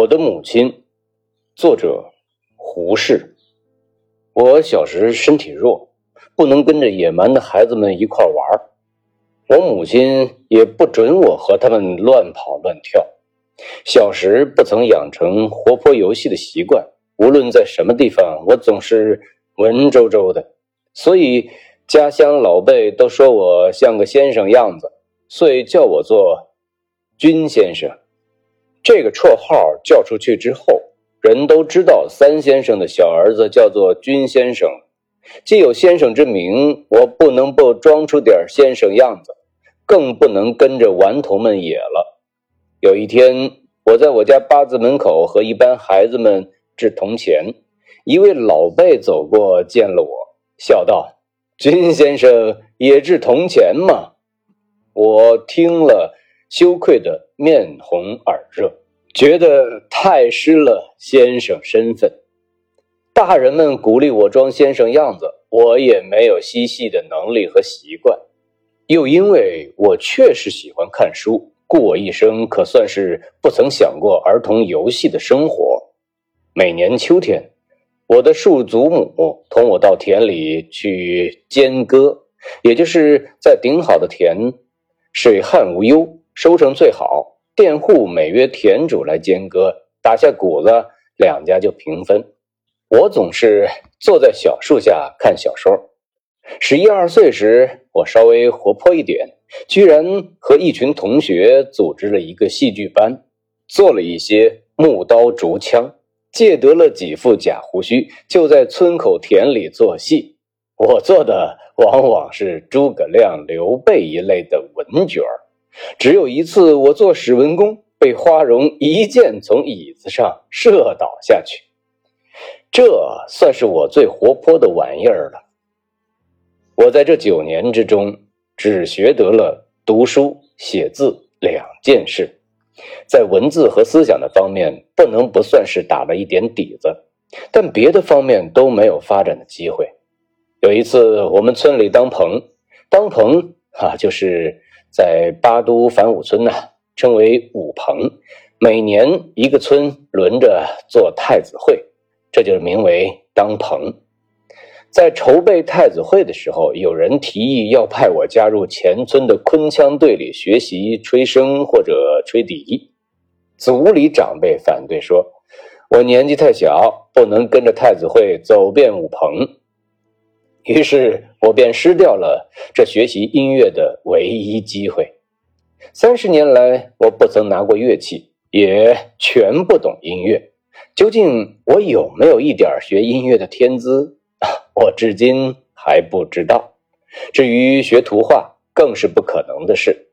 我的母亲，作者胡适。我小时身体弱，不能跟着野蛮的孩子们一块玩我母亲也不准我和他们乱跑乱跳。小时不曾养成活泼游戏的习惯，无论在什么地方，我总是文绉绉的，所以家乡老辈都说我像个先生样子，所以叫我做君先生。这个绰号叫出去之后，人都知道三先生的小儿子叫做君先生。既有先生之名，我不能不装出点先生样子，更不能跟着顽童们野了。有一天，我在我家八字门口和一班孩子们掷铜钱，一位老辈走过，见了我，笑道：“君先生也掷铜钱吗？”我听了。羞愧的面红耳热，觉得太失了先生身份。大人们鼓励我装先生样子，我也没有嬉戏的能力和习惯。又因为我确实喜欢看书，故我一生可算是不曾想过儿童游戏的生活。每年秋天，我的庶祖母同我到田里去间割，也就是在顶好的田，水旱无忧。收成最好，佃户每月田主来间割，打下谷子，两家就平分。我总是坐在小树下看小说。十一二岁时，我稍微活泼一点，居然和一群同学组织了一个戏剧班，做了一些木刀竹枪，借得了几副假胡须，就在村口田里做戏。我做的往往是诸葛亮、刘备一类的文角儿。只有一次，我做史文恭，被花荣一箭从椅子上射倒下去。这算是我最活泼的玩意儿了。我在这九年之中，只学得了读书写字两件事，在文字和思想的方面，不能不算是打了一点底子，但别的方面都没有发展的机会。有一次，我们村里当棚，当棚啊，就是。在巴都反武村呢，称为武棚，每年一个村轮着做太子会，这就是名为当棚。在筹备太子会的时候，有人提议要派我加入前村的昆腔队里学习吹笙或者吹笛，族里长辈反对说，我年纪太小，不能跟着太子会走遍武棚。于是我便失掉了这学习音乐的唯一机会。三十年来，我不曾拿过乐器，也全不懂音乐。究竟我有没有一点学音乐的天资？我至今还不知道。至于学图画，更是不可能的事。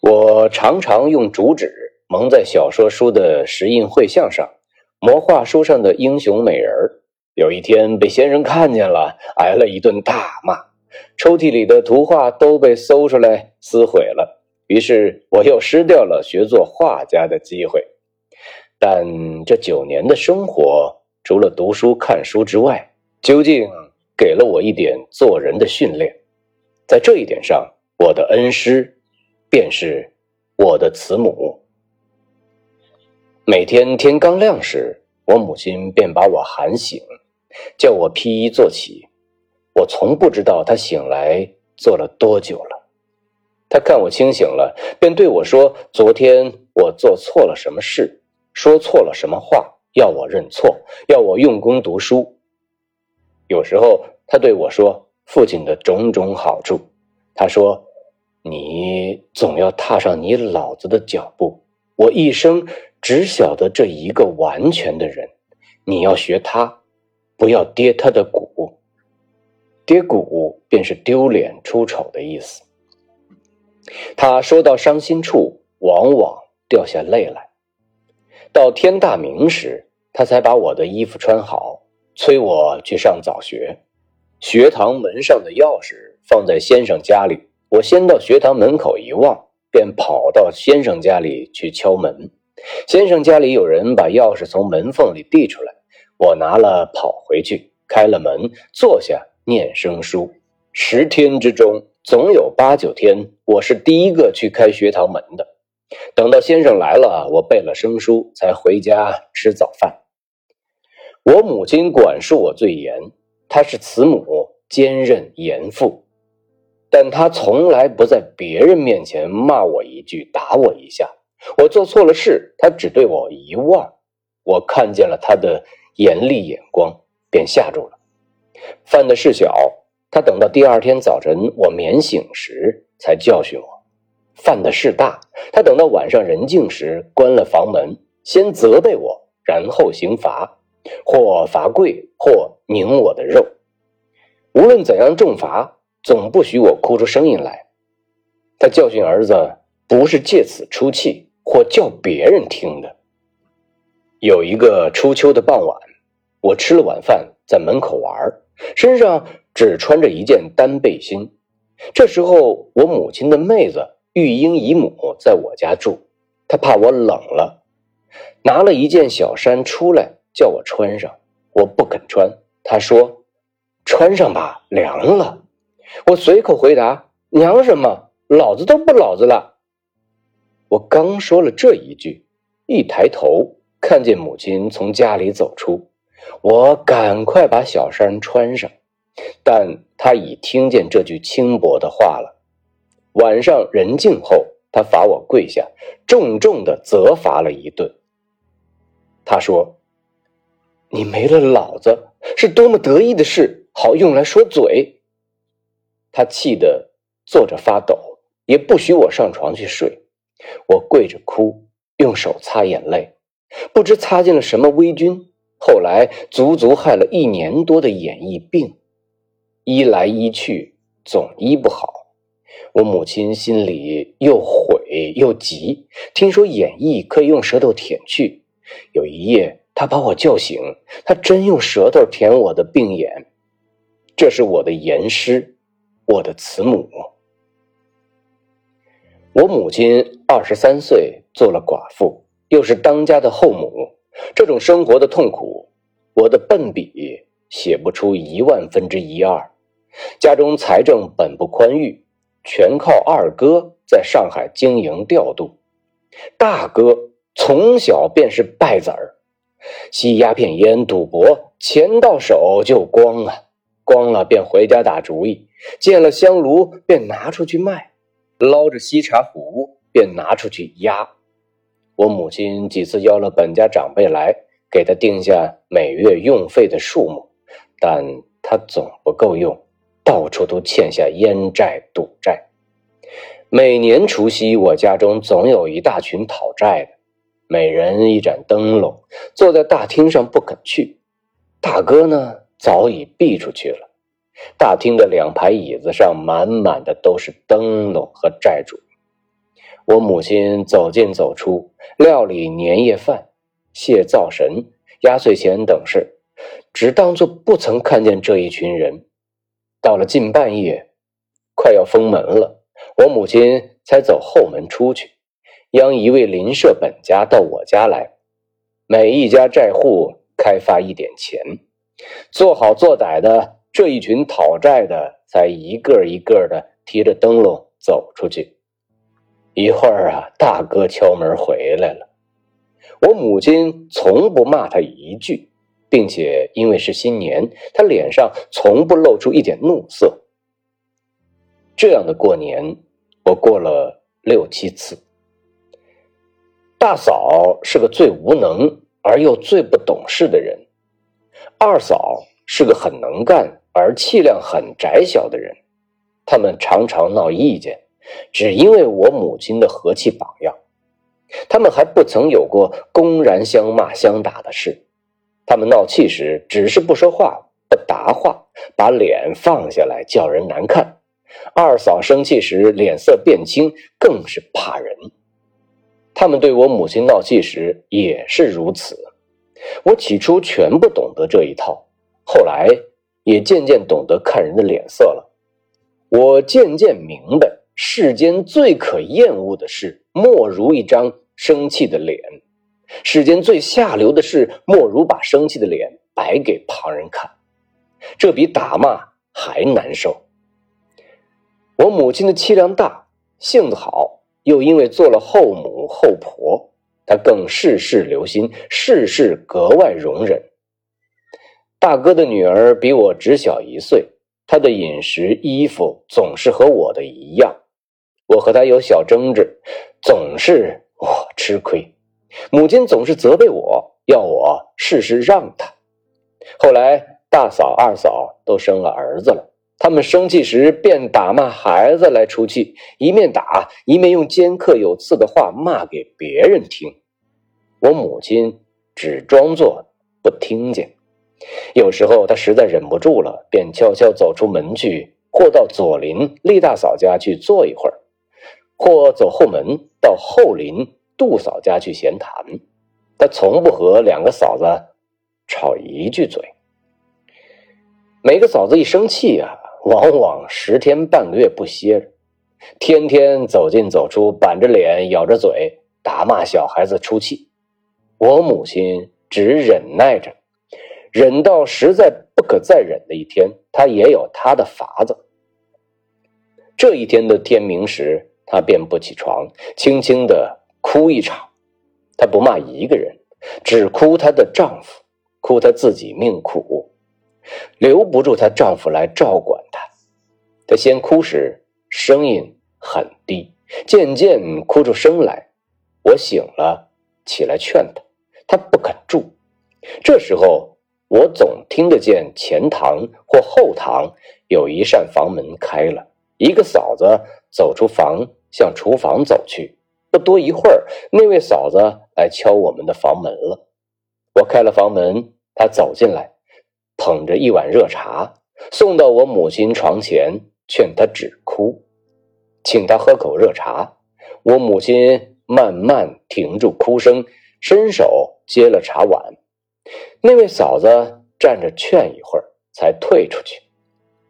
我常常用竹纸蒙在小说书的石印绘像上，摹画书上的英雄美人儿。有一天被先生看见了，挨了一顿大骂，抽屉里的图画都被搜出来撕毁了。于是我又失掉了学做画家的机会。但这九年的生活，除了读书看书之外，究竟给了我一点做人的训练。在这一点上，我的恩师便是我的慈母。每天天刚亮时，我母亲便把我喊醒。叫我披衣坐起，我从不知道他醒来坐了多久了。他看我清醒了，便对我说：“昨天我做错了什么事，说错了什么话，要我认错，要我用功读书。”有时候他对我说：“父亲的种种好处。”他说：“你总要踏上你老子的脚步。我一生只晓得这一个完全的人，你要学他。”不要跌他的骨，跌骨便是丢脸出丑的意思。他说到伤心处，往往掉下泪来。到天大明时，他才把我的衣服穿好，催我去上早学。学堂门上的钥匙放在先生家里，我先到学堂门口一望，便跑到先生家里去敲门。先生家里有人把钥匙从门缝里递出来。我拿了，跑回去，开了门，坐下念生书。十天之中，总有八九天，我是第一个去开学堂门的。等到先生来了，我背了生书，才回家吃早饭。我母亲管束我最严，她是慈母，兼任严父，但她从来不在别人面前骂我一句，打我一下。我做错了事，她只对我一望，我看见了她的严厉眼光，便吓住了。犯的事小，他等到第二天早晨我免醒时才教训我；犯的事大，他等到晚上人静时关了房门，先责备我，然后刑罚。或罚跪，或拧我的肉，无论怎样重罚，总不许我哭出声音来。他教训儿子，不是借此出气，或叫别人听的。有一个初秋的傍晚，我吃了晚饭，在门口玩，身上只穿着一件单背心。这时候，我母亲的妹子玉英姨母在我家住，她怕我冷了，拿了一件小衫出来。叫我穿上，我不肯穿。他说：“穿上吧，凉了。”我随口回答：“娘什么？老子都不老子了。”我刚说了这一句，一抬头看见母亲从家里走出，我赶快把小衫穿上，但他已听见这句轻薄的话了。晚上人静后，他罚我跪下，重重的责罚了一顿。他说。你没了老子是多么得意的事，好用来说嘴。他气得坐着发抖，也不许我上床去睡。我跪着哭，用手擦眼泪，不知擦进了什么微菌。后来足足害了一年多的眼翳病，医来医去总医不好。我母亲心里又悔又急，听说眼翳可以用舌头舔去。有一夜。他把我叫醒，他真用舌头舔我的病眼。这是我的严师，我的慈母。我母亲二十三岁做了寡妇，又是当家的后母，这种生活的痛苦，我的笨笔写不出一万分之一二。家中财政本不宽裕，全靠二哥在上海经营调度，大哥从小便是败子儿。吸鸦片烟、赌博，钱到手就光了，光了便回家打主意，见了香炉便拿出去卖，捞着锡茶壶便拿出去压。我母亲几次邀了本家长辈来，给他定下每月用费的数目，但他总不够用，到处都欠下烟债、赌债。每年除夕，我家中总有一大群讨债的。每人一盏灯笼，坐在大厅上不肯去。大哥呢，早已避出去了。大厅的两排椅子上满满的都是灯笼和债主。我母亲走进走出，料理年夜饭、谢灶神、压岁钱等事，只当作不曾看见这一群人。到了近半夜，快要封门了，我母亲才走后门出去。央一位邻舍本家到我家来，每一家债户开发一点钱，做好做歹的这一群讨债的才一个一个的提着灯笼走出去。一会儿啊，大哥敲门回来了，我母亲从不骂他一句，并且因为是新年，他脸上从不露出一点怒色。这样的过年，我过了六七次。大嫂是个最无能而又最不懂事的人，二嫂是个很能干而气量很窄小的人，他们常常闹意见，只因为我母亲的和气榜样。他们还不曾有过公然相骂相打的事，他们闹气时只是不说话不答话，把脸放下来叫人难看。二嫂生气时脸色变青，更是怕人。他们对我母亲闹气时也是如此。我起初全不懂得这一套，后来也渐渐懂得看人的脸色了。我渐渐明白，世间最可厌恶的事，莫如一张生气的脸；世间最下流的事，莫如把生气的脸摆给旁人看。这比打骂还难受。我母亲的气量大，性子好，又因为做了后母。后婆，她更事事留心，事事格外容忍。大哥的女儿比我只小一岁，她的饮食衣服总是和我的一样。我和他有小争执，总是我吃亏，母亲总是责备我，要我事事让他。后来大嫂、二嫂都生了儿子了。他们生气时便打骂孩子来出气，一面打一面用尖刻有刺的话骂给别人听。我母亲只装作不听见。有时候她实在忍不住了，便悄悄走出门去，或到左邻厉大嫂家去坐一会儿，或走后门到后邻杜嫂家去闲谈。他从不和两个嫂子吵一句嘴。每个嫂子一生气啊。往往十天半个月不歇着，天天走进走出，板着脸，咬着嘴，打骂小孩子出气。我母亲只忍耐着，忍到实在不可再忍的一天，她也有她的法子。这一天的天明时，她便不起床，轻轻的哭一场。她不骂一个人，只哭她的丈夫，哭她自己命苦。留不住她丈夫来照管她，她先哭时声音很低，渐渐哭出声来。我醒了，起来劝她，她不肯住。这时候，我总听得见前堂或后堂有一扇房门开了，一个嫂子走出房，向厨房走去。不多一会儿，那位嫂子来敲我们的房门了。我开了房门，她走进来。捧着一碗热茶送到我母亲床前，劝她止哭，请她喝口热茶。我母亲慢慢停住哭声，伸手接了茶碗。那位嫂子站着劝一会儿，才退出去，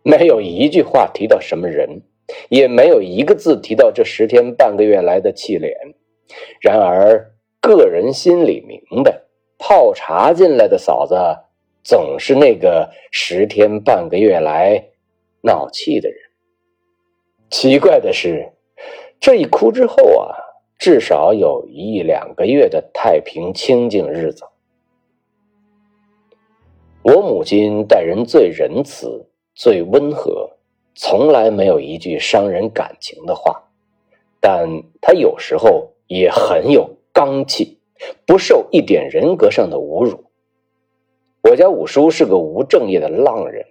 没有一句话提到什么人，也没有一个字提到这十天半个月来的气脸。然而个人心里明白，泡茶进来的嫂子。总是那个十天半个月来闹气的人。奇怪的是，这一哭之后啊，至少有一两个月的太平清静日子。我母亲待人最仁慈、最温和，从来没有一句伤人感情的话，但他有时候也很有刚气，不受一点人格上的侮辱。我家五叔是个无正业的浪人，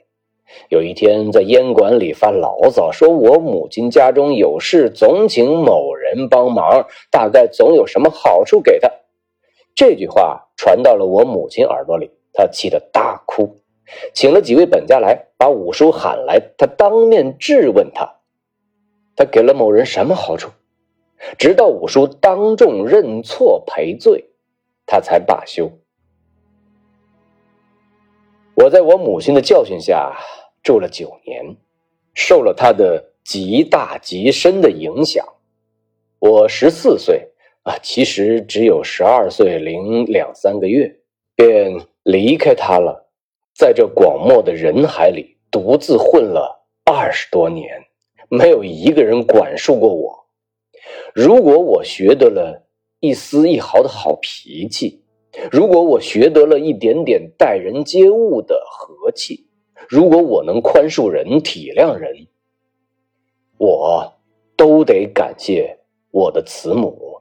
有一天在烟馆里发牢骚，说我母亲家中有事，总请某人帮忙，大概总有什么好处给他。这句话传到了我母亲耳朵里，她气得大哭，请了几位本家来，把五叔喊来，他当面质问他，他给了某人什么好处？直到五叔当众认错赔罪，他才罢休。我在我母亲的教训下住了九年，受了她的极大极深的影响。我十四岁啊，其实只有十二岁零两三个月，便离开他了，在这广漠的人海里独自混了二十多年，没有一个人管束过我。如果我学得了一丝一毫的好脾气，如果我学得了一点点待人接物的和气，如果我能宽恕人、体谅人，我都得感谢我的慈母。